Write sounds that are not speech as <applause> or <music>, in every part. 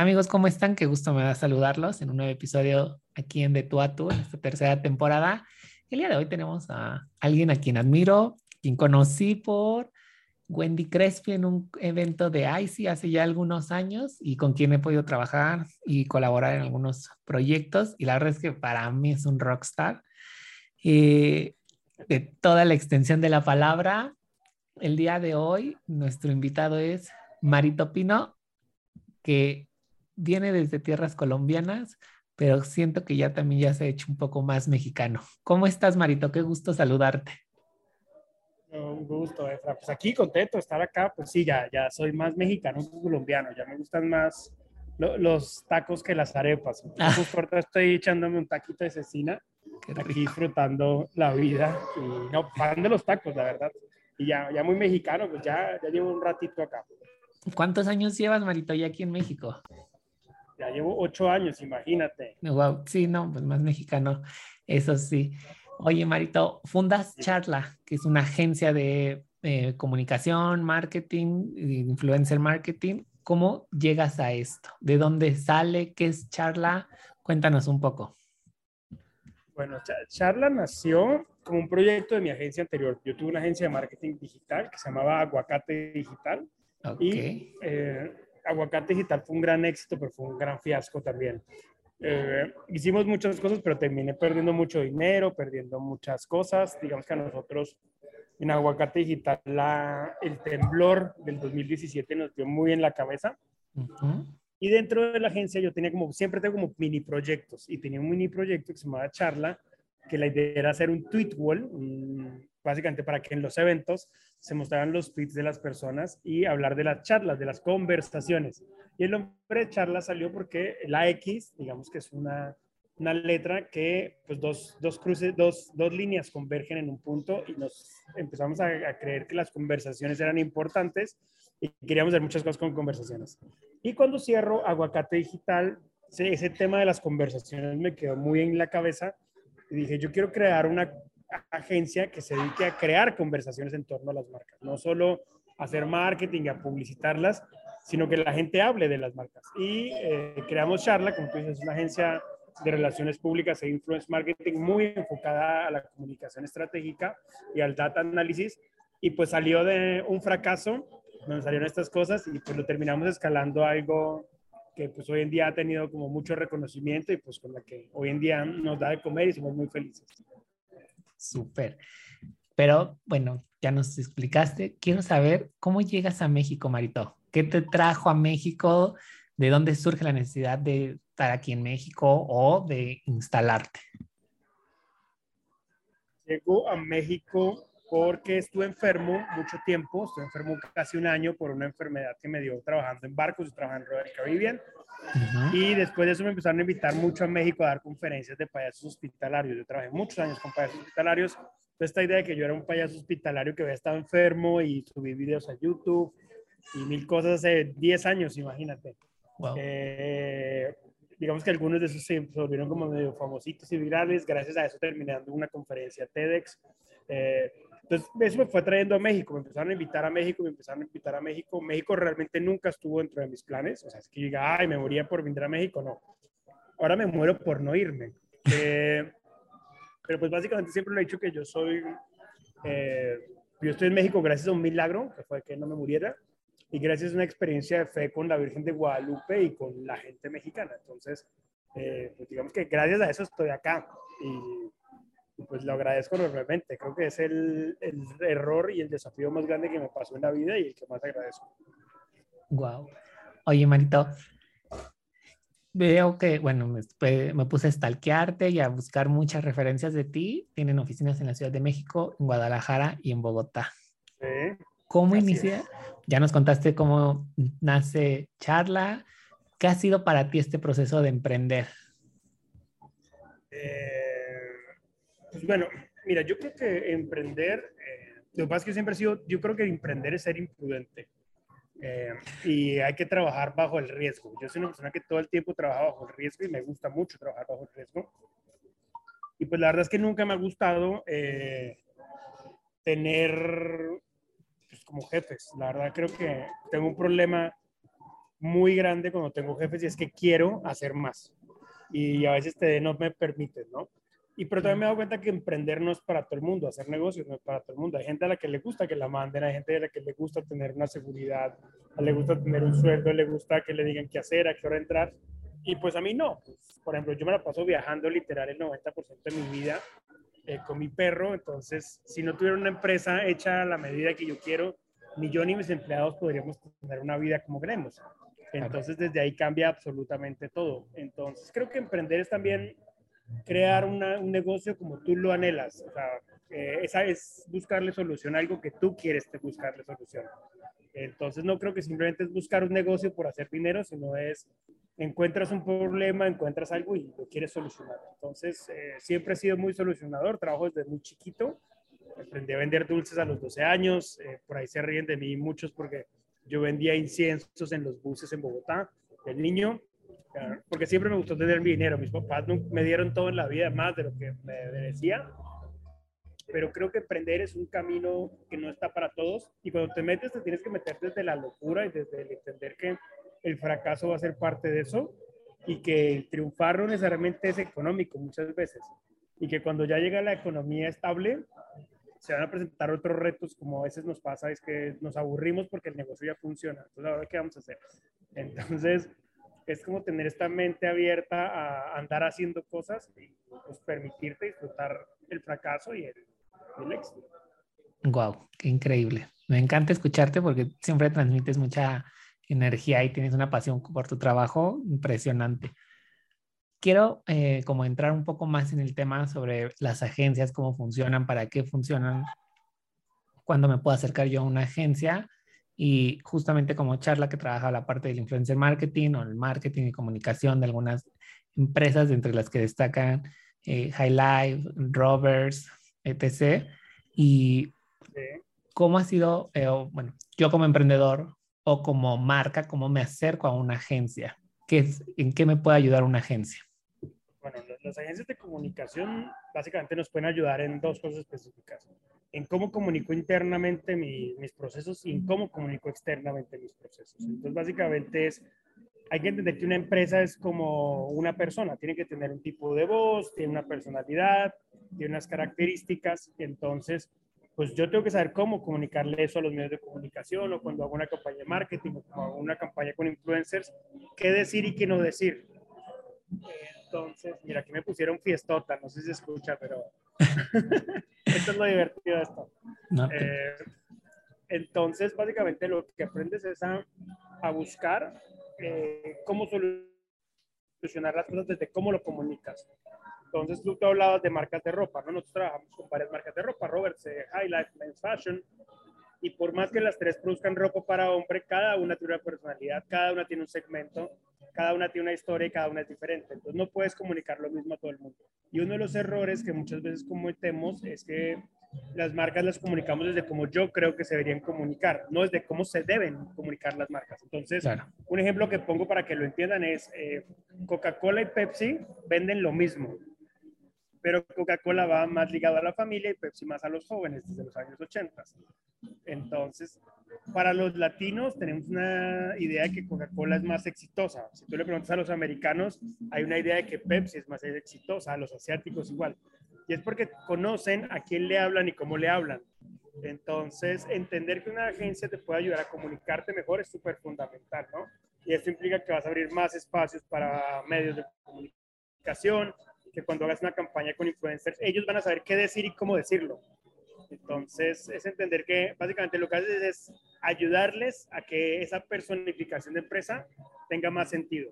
Amigos, ¿cómo están? Qué gusto me da saludarlos en un nuevo episodio aquí en De Tú a Tú, en esta tercera temporada. El día de hoy tenemos a alguien a quien admiro, quien conocí por Wendy Crespi en un evento de ICI hace ya algunos años y con quien he podido trabajar y colaborar en algunos proyectos. Y la verdad es que para mí es un rockstar. Eh, de toda la extensión de la palabra, el día de hoy nuestro invitado es Marito Pino, que viene desde tierras colombianas, pero siento que ya también ya se ha hecho un poco más mexicano. ¿Cómo estás, Marito? Qué gusto saludarte. Un gusto, Efra. Pues aquí contento de estar acá. Pues sí, ya, ya soy más mexicano que colombiano. Ya me gustan más los tacos que las arepas. <laughs> Ah. Justo estoy echándome un taquito de cecina, aquí disfrutando la vida. Y no, fan de los tacos, la verdad. Y ya, ya muy mexicano, pues ya, ya llevo un ratito acá. ¿Cuántos años llevas, Marito, ya aquí en México? Ya llevo ocho años, imagínate. Wow, sí, no, pues más mexicano, eso sí. Oye, Marito, fundas Charla, que es una agencia de eh, comunicación, marketing, influencer marketing. ¿Cómo llegas a esto? ¿De dónde sale? ¿Qué es Charla? Cuéntanos un poco. Bueno, Charla nació como un proyecto de mi agencia anterior. Yo tuve una agencia de marketing digital que se llamaba Aguacate Digital. Okay. Y eh, Aguacate Digital fue un gran éxito, pero fue un gran fiasco también. Eh, hicimos muchas cosas, pero terminé perdiendo mucho dinero, perdiendo muchas cosas. Digamos que a nosotros en Aguacate Digital la, el temblor del 2017 nos dio muy en la cabeza. Y dentro de la agencia yo tenía como, siempre tengo como mini proyectos y tenía un mini proyecto que se llamaba Charla, que la idea era hacer un tweet wall, básicamente para que en los eventos se mostraran los tweets de las personas y hablar de las charlas, de las conversaciones. Y el nombre de charla salió porque la X, digamos que es una, una letra que pues dos, dos cruces, dos, dos, líneas convergen en un punto y nos empezamos a, a, creer que las conversaciones eran importantes y queríamos hacer muchas cosas con conversaciones. Y cuando cierro Aguacate Digital, ese tema de las conversaciones me quedó muy en la cabeza y dije, yo quiero crear una agencia que se dedique a crear conversaciones en torno a las marcas, no solo hacer marketing a publicitarlas, sino que la gente hable de las marcas. Y eh, creamos Charla, como tú dices, es una agencia de relaciones públicas e influence marketing muy enfocada a la comunicación estratégica y al data análisis. Y pues salió de un fracaso, donde salieron estas cosas y pues lo terminamos escalando a algo que pues hoy en día ha tenido como mucho reconocimiento y pues con la que hoy en día nos da de comer y somos muy felices. Súper. Pero bueno, ya nos explicaste. Quiero saber cómo llegas a México, Marito. ¿Qué te trajo a México? ¿De dónde surge la necesidad de estar aquí en México o de instalarte? Llego a México porque estuve enfermo mucho tiempo, estuve enfermo casi un año por una enfermedad que me dio trabajando en barcos, trabajando en Royal Caribbean. Y después de eso me empezaron a invitar mucho a México a dar conferencias de payasos hospitalarios. Yo trabajé muchos años con payasos hospitalarios. Esta idea de que yo era un payaso hospitalario que había estado enfermo y subí videos a YouTube y mil cosas hace 10 años, imagínate. Eh, digamos que algunos de esos se volvieron como medio famositos y virales. Gracias a eso terminé dando una conferencia TEDx. Eh, entonces, eso me fue trayendo a México, me empezaron a invitar a México, me empezaron a invitar a México. México realmente nunca estuvo dentro de mis planes, o sea, es que diga, ay, me moría por venir a México, no. Ahora me muero por no irme. Eh, pero pues básicamente siempre lo he dicho que yo soy, eh, yo estoy en México gracias a un milagro, que fue que no me muriera, y gracias a una experiencia de fe con la Virgen de Guadalupe y con la gente mexicana. Entonces, eh, pues digamos que gracias a eso estoy acá. Y pues lo agradezco enormemente. Creo que es el, el, error y el desafío más grande que me pasó en la vida y el que más agradezco. Wow. Oye, Marito, veo que, bueno, me, me, puse a stalkearte y a buscar muchas referencias de ti. Tienen oficinas en la Ciudad de México, en Guadalajara y en Bogotá. Sí. ¿Cómo inicia? Ya nos contaste cómo nace Charla, ¿Qué ha sido para ti este proceso de emprender? Eh, pues bueno, mira, yo creo que emprender, eh, lo que pasa es que yo siempre he sido, yo creo que emprender es ser imprudente. Eh, y hay que trabajar bajo el riesgo. Yo soy una persona que todo el tiempo trabaja bajo el riesgo y me gusta mucho trabajar bajo el riesgo. Y pues la verdad es que nunca me ha gustado tener pues, como jefes. La verdad creo que tengo un problema muy grande cuando tengo jefes y es que quiero hacer más. Y a veces te, no me permiten, ¿no? Y pero también me he dado cuenta que emprender no es para todo el mundo, hacer negocios no es para todo el mundo. Hay gente a la que le gusta que la manden, hay gente a la que le gusta tener una seguridad, a le gusta tener un sueldo, le gusta que le digan qué hacer, a qué hora entrar. Y pues a mí no. Pues, por ejemplo, yo me la paso viajando literal el 90% de mi vida eh, con mi perro. Entonces, si no tuviera una empresa hecha a la medida que yo quiero, ni yo ni mis empleados podríamos tener una vida como queremos. Entonces, desde ahí cambia absolutamente todo. Entonces, creo que emprender es también crear un negocio como tú lo anhelas. O sea, eh, es buscarle solución algo que tú quieres buscarle solución. Entonces, no creo que simplemente es buscar un negocio por hacer dinero, sino es encuentras un problema, encuentras algo y lo quieres solucionar. Entonces, eh, siempre he sido muy solucionador, trabajo desde muy chiquito. Aprendí a vender dulces a los 12 años, eh, por ahí se ríen de mí muchos porque yo vendía inciensos en los buses en Bogotá, el niño, porque siempre me gustó tener mi dinero. Mis papás me dieron todo en la vida, más de lo que me decía. Pero creo que emprender es un camino que no está para todos. Y cuando te metes, te tienes que meter desde la locura y desde el entender que el fracaso va a ser parte de eso y que el triunfar no necesariamente es económico muchas veces. Y que cuando ya llega la economía estable, se van a presentar otros retos, como a veces nos pasa, es que nos aburrimos porque el negocio ya funciona. Entonces, ¿ahora qué vamos a hacer? Entonces, es como tener esta mente abierta a andar haciendo cosas y pues, permitirte disfrutar el fracaso y el, éxito. Wow, qué increíble. Me encanta escucharte porque siempre transmites mucha energía y tienes una pasión por tu trabajo impresionante quiero eh, como entrar un poco más en el tema sobre las agencias, cómo funcionan, para qué funcionan, cuándo me puedo acercar yo a una agencia y justamente como charla que trabaja la parte del influencer marketing o el marketing y comunicación de algunas empresas entre las que destacan eh, High Life, Rovers, etc. Y cómo ha sido, eh, bueno, yo como emprendedor o como marca, cómo me acerco a una agencia. ¿Qué es, ¿En qué me puede ayudar una agencia? bueno, las agencias de comunicación básicamente nos pueden ayudar en dos cosas específicas. En cómo comunico internamente mis procesos y en cómo comunico externamente mis procesos. Entonces, básicamente es, hay que entender que una empresa es como una persona, tiene que tener un tipo de voz, tiene una personalidad, tiene unas características. Entonces, pues yo tengo que saber cómo comunicarle eso a los medios de comunicación o cuando hago una campaña de marketing o cuando hago una campaña con influencers, qué decir y qué no decir. Entonces, mira, aquí me pusieron fiestota, no sé si se escucha, pero <laughs> esto es lo divertido de esto. Eh, entonces, básicamente lo que aprendes es a, a buscar eh, cómo solucionar las cosas desde cómo lo comunicas. Entonces, tú te hablabas de marcas de ropa, ¿no? Nosotros trabajamos con varias marcas de ropa, Roberts, eh, High Life, Men's Fashion, y por más que las tres produzcan ropa para hombre, cada una tiene una personalidad, cada una tiene un segmento cada una tiene una historia y cada una es diferente. Entonces no puedes comunicar lo mismo a todo el mundo. Y uno de los errores que muchas veces cometemos es que las marcas las comunicamos desde cómo yo creo que se deberían comunicar, no desde cómo se deben comunicar las marcas. Entonces, un ejemplo que pongo para que lo entiendan es eh, Coca-Cola y Pepsi venden lo mismo, pero Coca-Cola va más ligado a la familia y Pepsi más a los jóvenes desde los años 80. Entonces, para los latinos tenemos una idea de que Coca-Cola es más exitosa. Si tú le preguntas a los americanos, hay una idea de que Pepsi es más exitosa, a los asiáticos igual. Y es porque conocen a quién le hablan y cómo le hablan. Entonces, entender que una agencia te puede ayudar a comunicarte mejor es súper fundamental, ¿no? Y esto implica que vas a abrir más espacios para medios de comunicación, que cuando hagas una campaña con influencers, ellos van a saber qué decir y cómo decirlo. Entonces, es entender que básicamente lo que haces es ayudarles a que esa personificación de empresa tenga más sentido.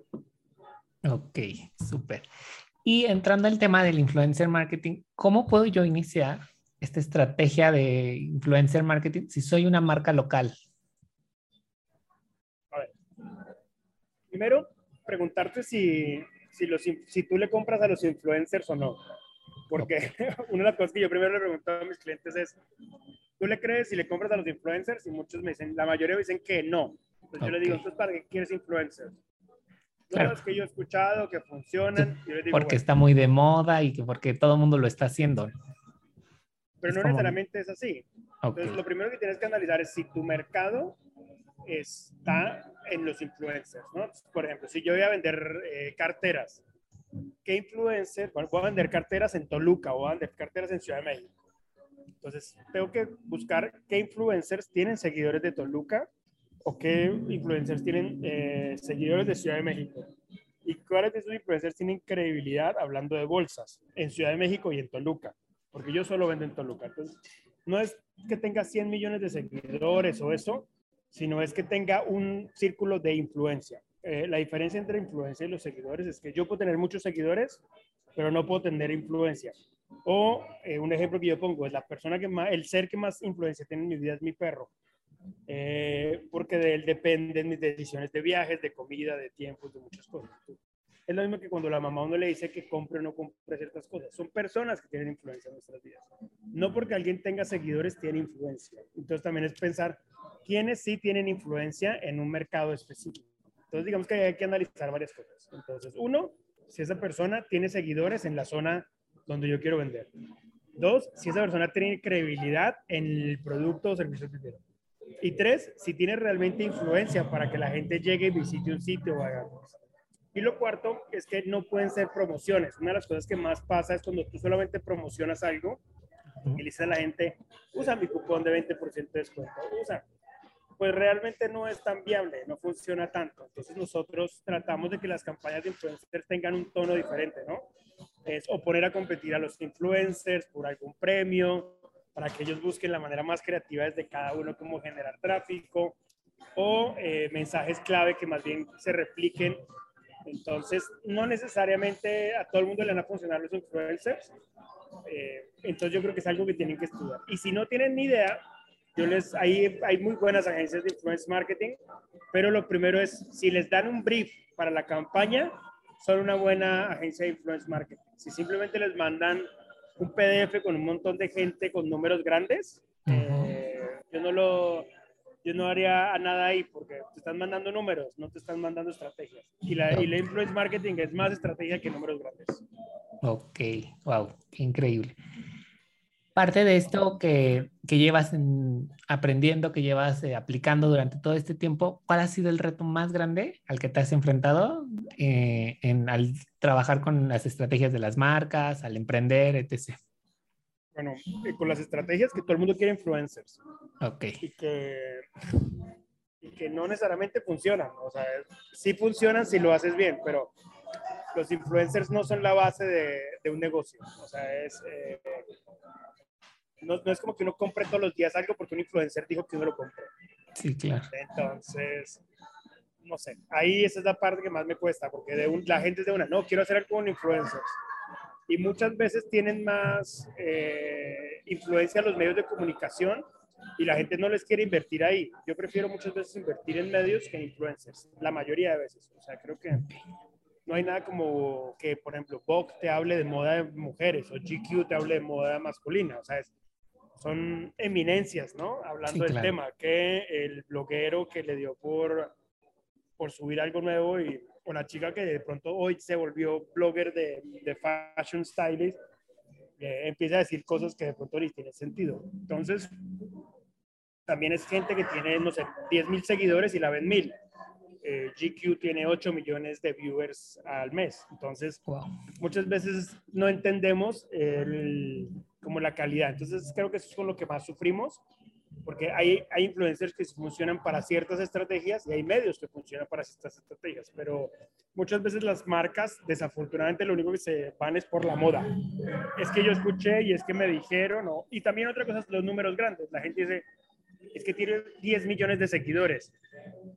Ok, súper. Y entrando al tema del influencer marketing, ¿cómo puedo yo iniciar esta estrategia de influencer marketing si soy una marca local? A ver, primero, preguntarte si, si, los, si tú le compras a los influencers o no. Porque <laughs> una de las cosas que yo primero le pregunto a mis clientes es, ¿tú le crees si le compras a los influencers? Y muchos me dicen, la mayoría me dicen que no. Entonces yo le digo, ¿entonces para qué quieres influencers? Claro. es que yo he escuchado que funcionan. porque está muy de moda y que porque todo el mundo lo está haciendo. Pero no necesariamente es así. Entonces, lo primero que tienes que analizar es si tu mercado está en los influencers, ¿no? Por ejemplo, si yo voy a vender eh, carteras, ¿qué influencer? Bueno, voy a vender carteras en Toluca o voy a vender carteras en Ciudad de México. Entonces, tengo que buscar qué influencers tienen seguidores de Toluca o qué influencers tienen eh, seguidores de Ciudad de México. Y cuáles de esos influencers tienen credibilidad hablando de bolsas en Ciudad de México y en Toluca. Porque yo solo vendo en Toluca. Entonces, no es que tenga 100 millones de seguidores o eso, sino es que tenga un círculo de influencia. Eh, la diferencia entre influencia y los seguidores es que yo puedo tener muchos seguidores, pero no puedo tener influencia. O eh, un ejemplo que yo pongo es la persona que más, el ser que más influencia tiene en mi vida es mi perro, eh, porque de él dependen mis decisiones de viajes, de comida, de tiempos, de muchas cosas. Es lo mismo que cuando la mamá uno le dice que compre o no compre ciertas cosas. Son personas que tienen influencia en nuestras vidas. No porque alguien tenga seguidores tiene influencia. Entonces también es pensar quiénes sí tienen influencia en un mercado específico. Entonces digamos que hay que analizar varias cosas. Entonces, uno, si esa persona tiene seguidores en la zona donde yo quiero vender. Dos, si esa persona tiene credibilidad en el producto o servicio que quiero. Y tres, si tiene realmente influencia para que la gente llegue y visite un sitio o haga cosas. Y lo cuarto es que no pueden ser promociones. Una de las cosas que más pasa es cuando tú solamente promocionas algo y le dices a la gente, usa mi cupón de 20% de descuento, usa. Pues realmente no es tan viable, no funciona tanto. Entonces nosotros tratamos de que las campañas de influencers tengan un tono diferente, ¿no? Es o poner a competir a los influencers por algún premio, para que ellos busquen la manera más creativa desde cada uno, cómo generar tráfico, o eh, mensajes clave que más bien se repliquen entonces, no necesariamente a todo el mundo le van a funcionar los influencers. Eh, entonces, yo creo que es algo que tienen que estudiar. Y si no tienen ni idea, yo les, hay, hay muy buenas agencias de influence marketing, pero lo primero es, si les dan un brief para la campaña, son una buena agencia de influence marketing. Si simplemente les mandan un PDF con un montón de gente con números grandes, eh, yo no lo yo no haría nada ahí porque te están mandando números, no te están mandando estrategias. Y la, y la influence marketing es más estrategia que números grandes. Ok, wow, increíble. Parte de esto que, que llevas aprendiendo, que llevas eh, aplicando durante todo este tiempo, ¿cuál ha sido el reto más grande al que te has enfrentado eh, en, al trabajar con las estrategias de las marcas, al emprender, etc.? bueno, con las estrategias que todo el mundo quiere influencers. Ok. Y que, y que no necesariamente funcionan. O sea, sí funcionan si lo haces bien, pero los influencers no son la base de, de un negocio. O sea, es... Eh, no, no, es como que uno compre todos los días algo porque un influencer dijo que uno lo compró. Sí, claro. Entonces, no sé, ahí esa es la parte que más me cuesta, porque de un, la gente es de una, no, quiero hacer algo con influencers y muchas veces tienen más eh, influencia los medios de comunicación y la gente no les quiere invertir ahí. Yo prefiero muchas veces invertir en medios que en influencers, la mayoría de veces. O sea, creo que no hay nada como que, por ejemplo, Vogue te hable de moda de mujeres o GQ te hable de moda masculina. O sea, son eminencias, ¿no? Hablando del tema, que el bloguero que le dio por, por subir algo nuevo y una chica que de pronto hoy se volvió blogger de, de fashion stylist, eh, empieza a decir cosas que de pronto ni tienen sentido. Entonces, también es gente que tiene, no sé, 10 mil seguidores y la ven mil. Eh, GQ tiene 8 millones de viewers al mes. Entonces, muchas veces no entendemos el, como la calidad. Entonces, creo que eso es con lo que más sufrimos porque hay, hay influencers que funcionan para ciertas estrategias y hay medios que funcionan para ciertas estrategias, pero muchas veces las marcas, desafortunadamente, lo único que se van es por la moda. Es que yo escuché y es que me dijeron. Y también otra cosa es los números grandes. La gente dice, es que tiene 10 millones de seguidores.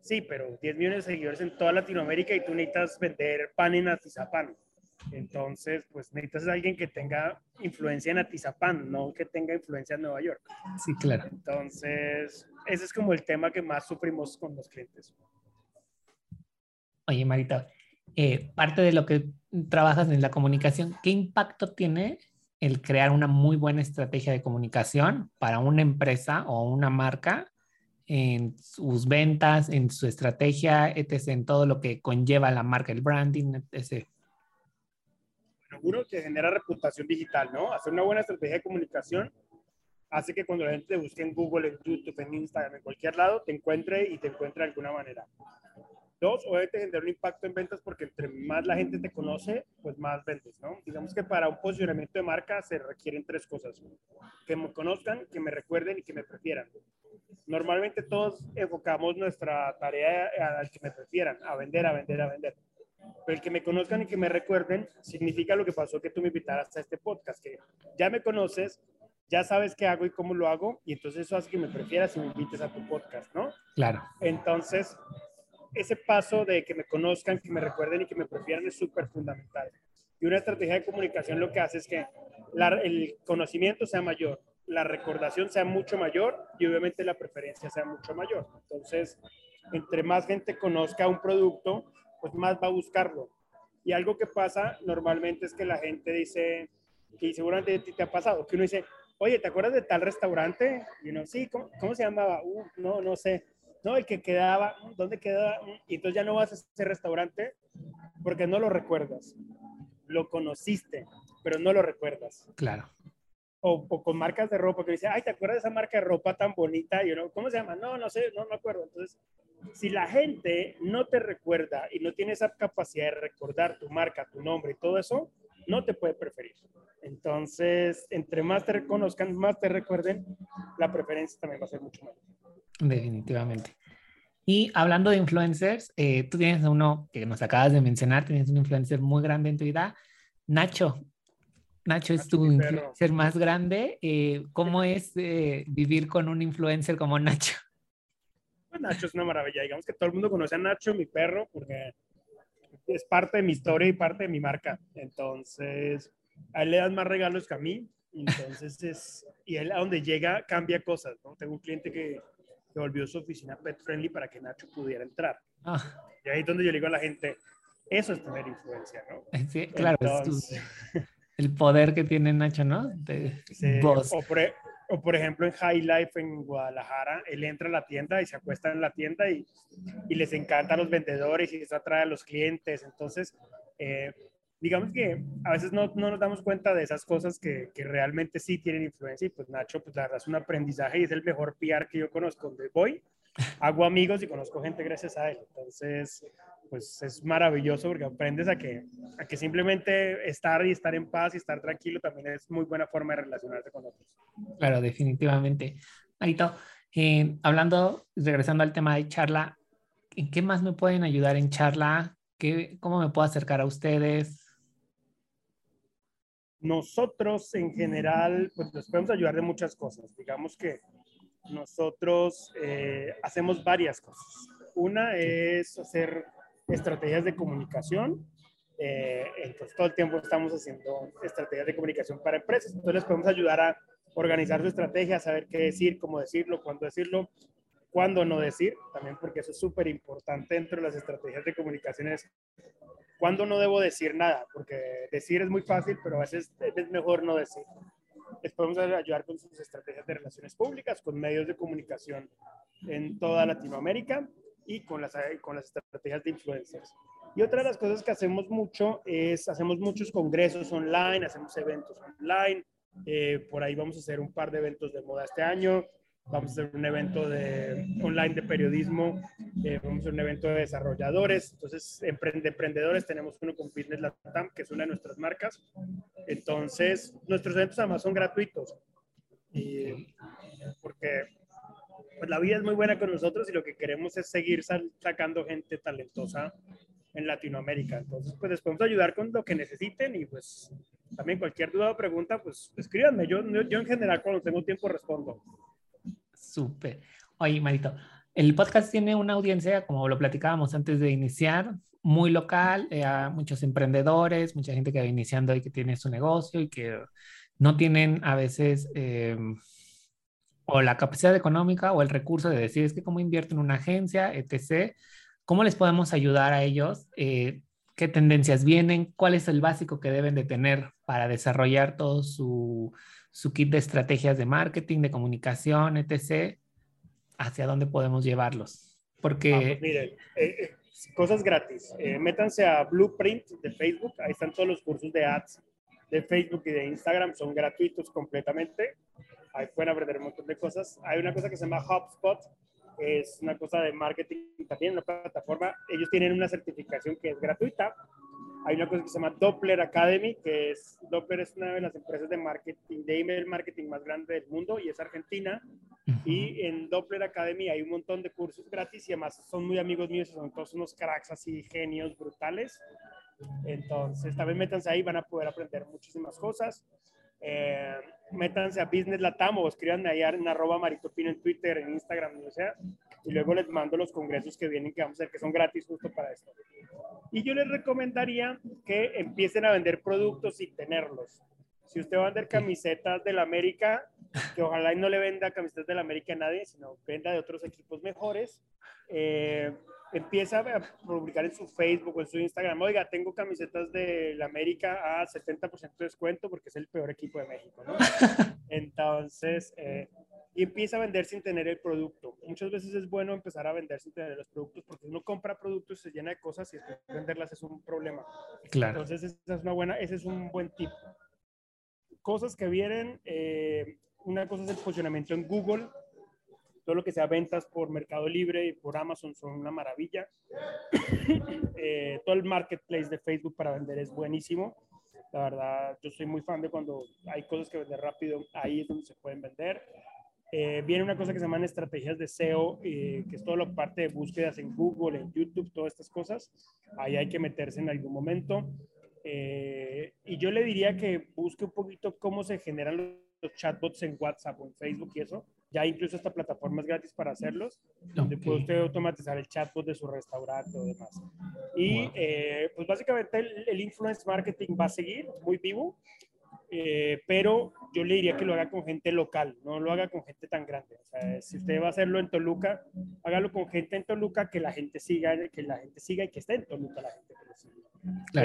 Sí, pero 10 millones de seguidores en toda Latinoamérica y tú necesitas vender pan en Atizapán. Entonces, pues necesitas a alguien que tenga influencia en Atizapán, no que tenga influencia en Nueva York. Sí, claro. Entonces, ese es como el tema que más sufrimos con los clientes. Oye, Marita, eh, parte de lo que trabajas en la comunicación, ¿qué impacto tiene el crear una muy buena estrategia de comunicación para una empresa o una marca en sus ventas, en su estrategia, etc., en todo lo que conlleva la marca, el branding, etc. Uno que genera reputación digital, ¿no? Hacer una buena estrategia de comunicación hace que cuando la gente te busque en Google, en YouTube, en Instagram, en cualquier lado, te encuentre y te encuentre de alguna manera. Dos, obviamente generar un impacto en ventas porque entre más la gente te conoce, pues más vendes, ¿no? Digamos que para un posicionamiento de marca se requieren tres cosas. Que me conozcan, que me recuerden y que me prefieran. Normalmente todos enfocamos nuestra tarea al que me prefieran, a vender, a vender, a vender. Pero el que me conozcan y que me recuerden significa lo que pasó que tú me invitaras a este podcast, que ya me conoces, ya sabes qué hago y cómo lo hago, y entonces eso hace que me prefieras y me invites a tu podcast, ¿no? Claro. Entonces, ese paso de que me conozcan, que me recuerden y que me prefieran es súper fundamental. Y una estrategia de comunicación lo que hace es que el conocimiento sea mayor, la recordación sea mucho mayor y obviamente la preferencia sea mucho mayor. Entonces, entre más gente conozca un producto, pues más va a buscarlo. Y algo que pasa normalmente es que la gente dice, y seguramente a ti te ha pasado, que uno dice, oye, ¿te acuerdas de tal restaurante? Y uno, sí, ¿cómo, cómo se llamaba? Uh, no, no sé no, el que quedaba, ¿dónde quedaba? Y entonces ya no vas a ese restaurante porque no lo recuerdas. Lo conociste, pero no lo recuerdas. Claro. O, con marcas de ropa que dice, ay, ¿te acuerdas de esa marca de ropa tan bonita? Y uno, ¿cómo se llama? No, no sé, no me acuerdo. Entonces, si la gente no te recuerda y no tiene esa capacidad de recordar tu marca, tu nombre y todo eso, no te puede preferir. Entonces, entre más te reconozcan, más te recuerden, la preferencia también va a ser mucho mayor. Definitivamente. Y hablando de influencers, eh, tú tienes uno que nos acabas de mencionar, tienes un influencer muy grande en tu vida, Nacho. Nacho es tu influencer más grande. Eh, ¿Cómo es eh, vivir con un influencer como Nacho? Nacho es una maravilla. Digamos que todo el mundo conoce a Nacho, mi perro, porque es parte de mi historia y parte de mi marca. Entonces, a él le dan más regalos que a mí. Entonces, es, y él a donde llega cambia cosas. ¿no? Tengo un cliente que que volvió su oficina pet friendly para que Nacho pudiera entrar. Ah. Y ahí es donde yo le digo a la gente, eso es tener influencia, ¿no? <laughs> Sí, claro, es el poder que tiene Nacho, ¿no? De voz. O, por, o, por, ejemplo en High Life en Guadalajara, él entra a la tienda y se acuesta en la tienda y, y les encanta a los vendedores y eso atrae a los clientes. Entonces, eh, digamos que a veces no, no, nos damos cuenta de esas cosas que, que, realmente sí tienen influencia y pues Nacho, pues la verdad es un aprendizaje y es el mejor PR que yo conozco, donde voy, hago amigos y conozco gente gracias a él. Entonces, pues es maravilloso porque aprendes a que, a que simplemente estar y estar en paz y estar tranquilo también es muy buena forma de relacionarse con otros. Claro, definitivamente. Marito, eh, hablando, regresando al tema de charla, ¿en qué más me pueden ayudar en charla? ¿Qué, ¿Cómo me puedo acercar a ustedes? Nosotros en general, pues nos podemos ayudar de muchas cosas. Digamos que nosotros eh, hacemos varias cosas. Una es hacer estrategias de comunicación. Eh, entonces, todo el tiempo estamos haciendo estrategias de comunicación para empresas. Entonces, les podemos ayudar a organizar su estrategia, a saber qué decir, cómo decirlo, cuándo decirlo, cuándo no decir, también porque eso es súper importante dentro de las estrategias de comunicaciones. Cuándo no debo decir nada, porque decir es muy fácil, pero a veces es mejor no decir. Les podemos ayudar con sus estrategias de relaciones públicas, con medios de comunicación en toda Latinoamérica y con las, con las estrategias de influencers. Y otra de las cosas que hacemos mucho es, hacemos muchos congresos online, hacemos eventos online, eh, por ahí vamos a hacer un par de eventos de moda este año, vamos a hacer un evento de, online de periodismo, eh, vamos a hacer un evento de desarrolladores, entonces de emprendedores tenemos uno con Business Latam, que es una de nuestras marcas. Entonces, nuestros eventos además son gratuitos, y, porque pues, la vida es muy buena con nosotros y lo que queremos es seguir sacando gente talentosa en Latinoamérica. Entonces, pues les podemos ayudar con lo que necesiten y pues también cualquier duda o pregunta, pues escríbanme. Yo, yo en general cuando tengo tiempo respondo. Súper. Oye, Marito, el podcast tiene una audiencia, como lo platicábamos antes de iniciar, muy local, eh, a muchos emprendedores, mucha gente que va iniciando y que tiene su negocio y que no tienen a veces eh, o la capacidad económica o el recurso de decir es que cómo invierto en una agencia, etc. ¿Cómo les podemos ayudar a ellos? Eh, qué tendencias vienen, cuál es el básico que deben de tener para desarrollar todo su, su kit de estrategias de marketing, de comunicación, etc. ¿Hacia dónde podemos llevarlos? Porque... Ah, pues miren, eh, eh, cosas gratis. Eh, métanse a Blueprint de Facebook, ahí están todos los cursos de ads de Facebook y de Instagram, son gratuitos completamente. Ahí pueden aprender un montón de cosas. Hay una cosa que se llama HubSpot, es una cosa de marketing también, una plataforma. Ellos tienen una certificación que es gratuita. Hay una cosa que se llama Doppler Academy, que es, Doppler es una de las empresas de marketing, de email marketing más grande del mundo y es argentina. Y en Doppler Academy hay un montón de cursos gratis y además son muy amigos míos, son todos unos cracks así, genios brutales. Entonces, también métanse ahí, van a poder aprender muchísimas cosas. Eh, métanse a Business Latam o escriban ahí en arroba maritopino en Twitter, en Instagram, o sea, y luego les mando los congresos que vienen que vamos a hacer, que son gratis justo para esto. Y yo les recomendaría que empiecen a vender productos sin tenerlos. Si usted va a vender camisetas del América, que ojalá y no le venda camisetas del América a nadie, sino venda de otros equipos mejores, eh, empieza a publicar en su Facebook o en su Instagram, oiga, tengo camisetas del América a 70% de descuento porque es el peor equipo de México, ¿no? <laughs> Entonces, eh, y empieza a vender sin tener el producto. Muchas veces es bueno empezar a vender sin tener los productos porque uno compra productos, se llena de cosas y venderlas es un problema. Claro. Entonces, esa es una buena, ese es un buen tip. Cosas que vienen, eh, una cosa es el posicionamiento en Google, todo lo que sea ventas por Mercado Libre y por Amazon son una maravilla. <coughs> Eh, todo el marketplace de Facebook para vender es buenísimo. La verdad, yo soy muy fan de cuando hay cosas que vender rápido, ahí es donde se pueden vender. Eh, viene una cosa que se llaman estrategias de SEO, eh, que es toda la parte de búsquedas en Google, en YouTube, todas estas cosas. Ahí hay que meterse en algún momento. y yo le diría que busque un poquito cómo se generan los chatbots en WhatsApp o en Facebook y eso, ya incluso esta plataforma es gratis para hacerlos, donde puede usted automatizar el chatbot de su restaurante o demás. Y eh, pues básicamente el, influence marketing va a seguir muy vivo, eh, pero yo le diría que lo haga con gente local, no lo haga con gente tan grande. O sea, si usted va a hacerlo en Toluca, hágalo con gente en Toluca que la gente siga, que la gente siga y que esté en Toluca la gente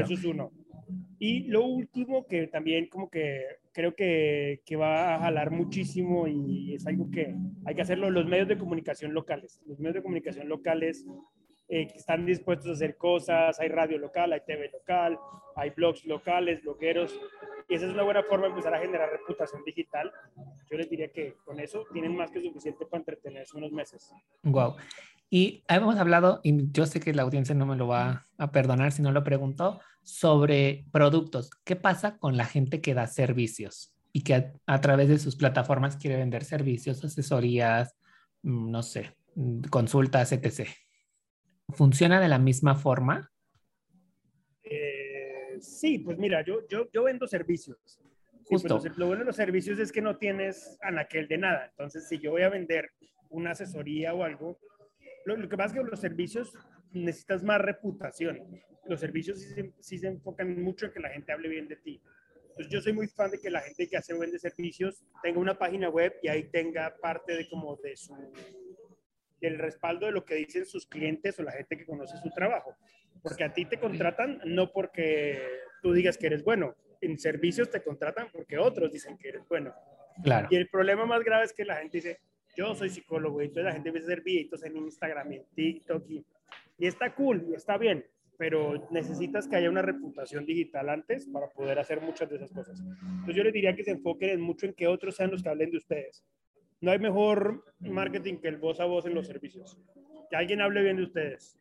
Eso es uno. Y lo último que también como que creo que, que, va a jalar muchísimo y es algo que hay que hacerlo, los medios de comunicación locales. Los medios de comunicación locales eh, están dispuestos a hacer cosas, hay radio local, hay TV local, hay blogs locales, blogueros, y esa es una buena forma de empezar a generar reputación digital. Yo les diría que con eso tienen más que suficiente para entretenerse unos meses. Wow. Y hemos hablado, y yo sé que la audiencia no me lo va a perdonar si no lo pregunto, sobre productos. ¿Qué pasa con la gente que da servicios y que a, través de sus plataformas quiere vender servicios, asesorías, mm, no sé, mm, consultas, etc.? ¿Funciona de la misma forma? Eh, sí, pues mira, yo, yo, yo vendo servicios. Pues Justo. lo bueno de los servicios es que no tienes anaquel de nada. Entonces, si yo voy a vender una asesoría o algo, lo, lo que pasa es que los servicios necesitas más reputación. Los servicios sí se, enfocan mucho en que la gente hable bien de ti. Entonces yo soy muy fan de que la gente que hace vende servicios tenga una página web y ahí tenga parte de como de su del respaldo de lo que dicen sus clientes o la gente que conoce su trabajo. Porque a ti te contratan no porque tú digas que eres bueno. En servicios te contratan porque otros dicen que eres bueno. Claro. Y el problema más grave es que la gente dice, yo soy psicólogo y entonces la gente empieza a hacer videitos en Instagram, en TikTok y y está cool y está bien, pero necesitas que haya una reputación digital antes para poder hacer muchas de esas cosas. Entonces yo les diría que se enfoquen mucho en que otros sean los que hablen de ustedes. No hay mejor marketing que el voz a voz en los servicios. Que alguien hable bien de ustedes.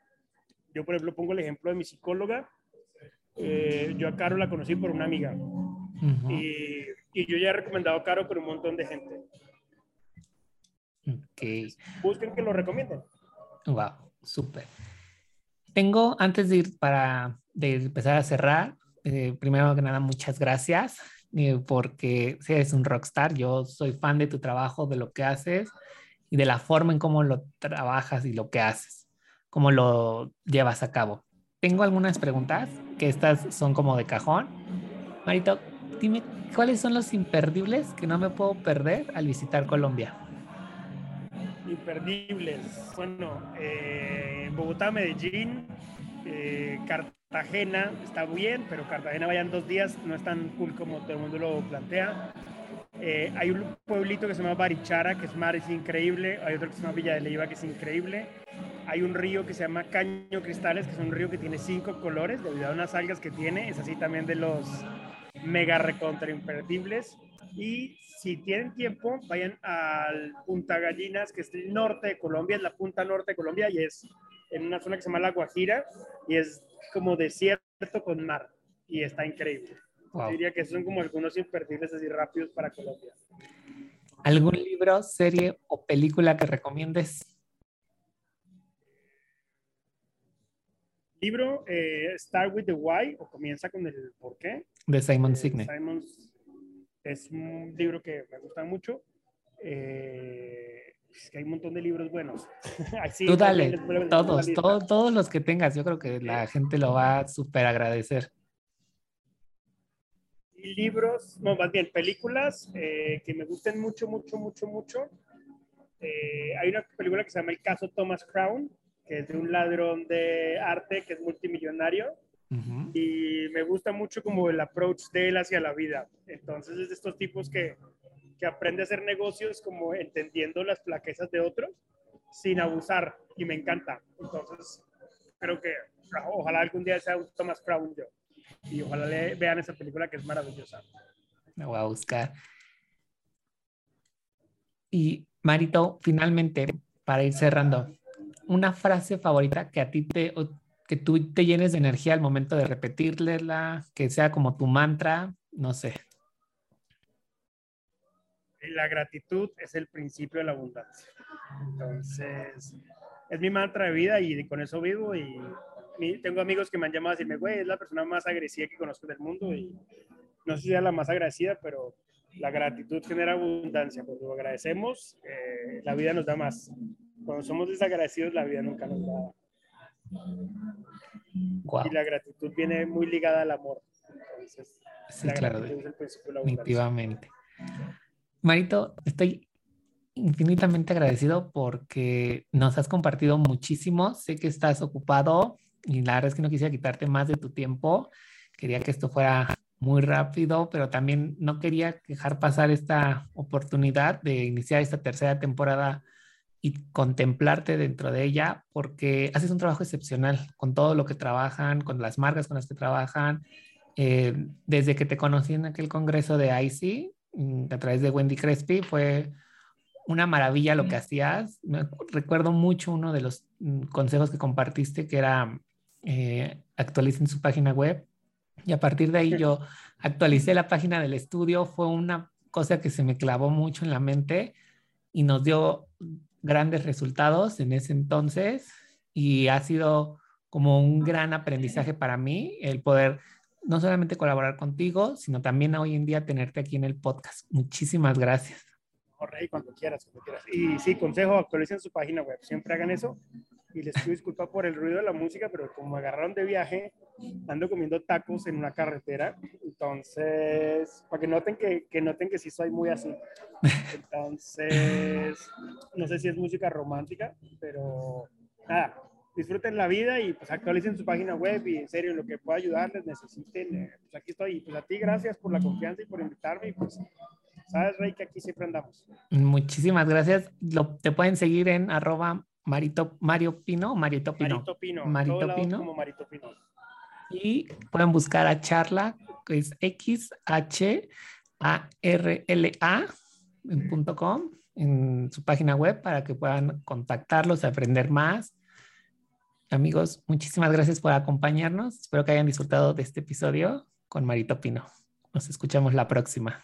Yo, por ejemplo, pongo el ejemplo de mi psicóloga. Eh, yo a Caro la conocí por una amiga. y, y, yo ya he recomendado a Caro por un montón de gente. Okay. Busquen que lo recomienden. Wow, súper. Tengo, antes de ir para de empezar a cerrar, eh, primero que nada, muchas gracias, eh, porque si eres un rockstar, yo soy fan de tu trabajo, de lo que haces y de la forma en cómo lo trabajas y lo que haces, cómo lo llevas a cabo. Tengo algunas preguntas, que estas son como de cajón. Marito, dime, ¿cuáles son los imperdibles que no me puedo perder al visitar Colombia? Imperdibles. Bueno, eh, Bogotá, Medellín, Eh, Cartagena está bien, pero Cartagena vayan dos días, no es tan cool como todo el mundo lo plantea. Eh, hay un pueblito que se llama Barichara, que es mar, es increíble. Hay otro que se llama Villa de Leiva, que es increíble. Hay un río que se llama Caño Cristales, que es un río que tiene cinco colores, debido a unas algas que tiene. Es así también de los mega recontra imperdibles. Y si tienen tiempo, vayan al Punta Gallinas, que es el norte de Colombia, es la punta norte de Colombia y es en una zona que se llama La Guajira y es como desierto con mar y está increíble. diría que son como algunos imperdibles así rápidos para Colombia. ¿Algún libro, serie o película que recomiendes? Libro, eh, Start with the Why o comienza con el por qué. De Simon eh, Sinek. Es un libro que me gusta mucho. Eh, es que hay un montón de libros buenos. <laughs> Tú dale, todos, todos, todos los que tengas, yo creo que la gente lo va a súper agradecer. Y libros, no, más bien películas eh, que me gusten mucho, mucho, mucho, mucho. Eh, hay una película que se llama El caso Thomas Crown, que es de un ladrón de arte que es multimillonario. Y me gusta mucho como el approach de él hacia la vida. Entonces es de estos tipos que que aprende a hacer negocios como entendiendo las plaquezas de otros sin abusar y me encanta. Entonces, creo que ojalá algún día sea un Thomas Crown yo y ojalá le vean esa película que es maravillosa. Me voy a buscar. Y Marito, finalmente, para ir cerrando, una frase favorita que a ti te, que tú te llenes de energía al momento de repetirla, que sea como tu mantra, no sé la gratitud es el principio de la abundancia. Entonces, es mi mantra de vida y con eso vivo y tengo amigos que me han llamado a decirme, güey, es la persona más agresiva que conozco del mundo y no sé si sea la más agradecida, pero la gratitud genera abundancia. Cuando agradecemos, eh, la vida nos da más. Cuando somos desagradecidos, la vida nunca nos da. Y la gratitud viene muy ligada al amor. Entonces, sí, claro, definitivamente. Marito, estoy infinitamente agradecido porque nos has compartido muchísimo. Sé que estás ocupado y la verdad es que no quisiera quitarte más de tu tiempo. Quería que esto fuera muy rápido, pero también no quería dejar pasar esta oportunidad de iniciar esta tercera temporada y contemplarte dentro de ella porque haces un trabajo excepcional con todo lo que trabajan, con las marcas con las que trabajan. Eh, desde que te conocí en aquel congreso de IC, Mm, a través de Wendy Crespi. Fue una maravilla lo que hacías. recuerdo mucho uno de los mm, consejos que compartiste, que era eh, actualicen su página web. Y a partir de ahí yo actualicé la página del estudio. Fue una cosa que se me clavó mucho en la mente y nos dio grandes resultados en ese entonces. Y ha sido como un gran aprendizaje para mí el poder no solamente colaborar contigo, sino también hoy en día tenerte aquí en el podcast. Muchísimas gracias. No, Rey, cuando quieras, cuando quieras. Y sí, consejo, actualicen su página web, siempre hagan eso. Y les pido disculpas por el ruido de la música, pero como me agarraron de viaje, ando comiendo tacos en una carretera. Entonces, para que noten que, que noten que sí soy muy así. Entonces, no sé si es música romántica, pero nada, disfruten la vida y pues actualicen su página web y en serio lo que pueda ayudarles, necesiten, eh, pues aquí estoy. Y pues a ti gracias por la confianza y por invitarme y pues sabes Rey que aquí siempre andamos. Muchísimas gracias. Lo, te pueden seguir en arroba Marito, Mario Pino, Marito Pino. Marito Pino. Marito Pino. Como Marito Pino. Y pueden buscar a Charla, es X H A R L A en su página web para que puedan contactarlos, aprender más Amigos, muchísimas gracias por acompañarnos. Espero que hayan disfrutado de este episodio con Marito Pino. Nos escuchamos la próxima.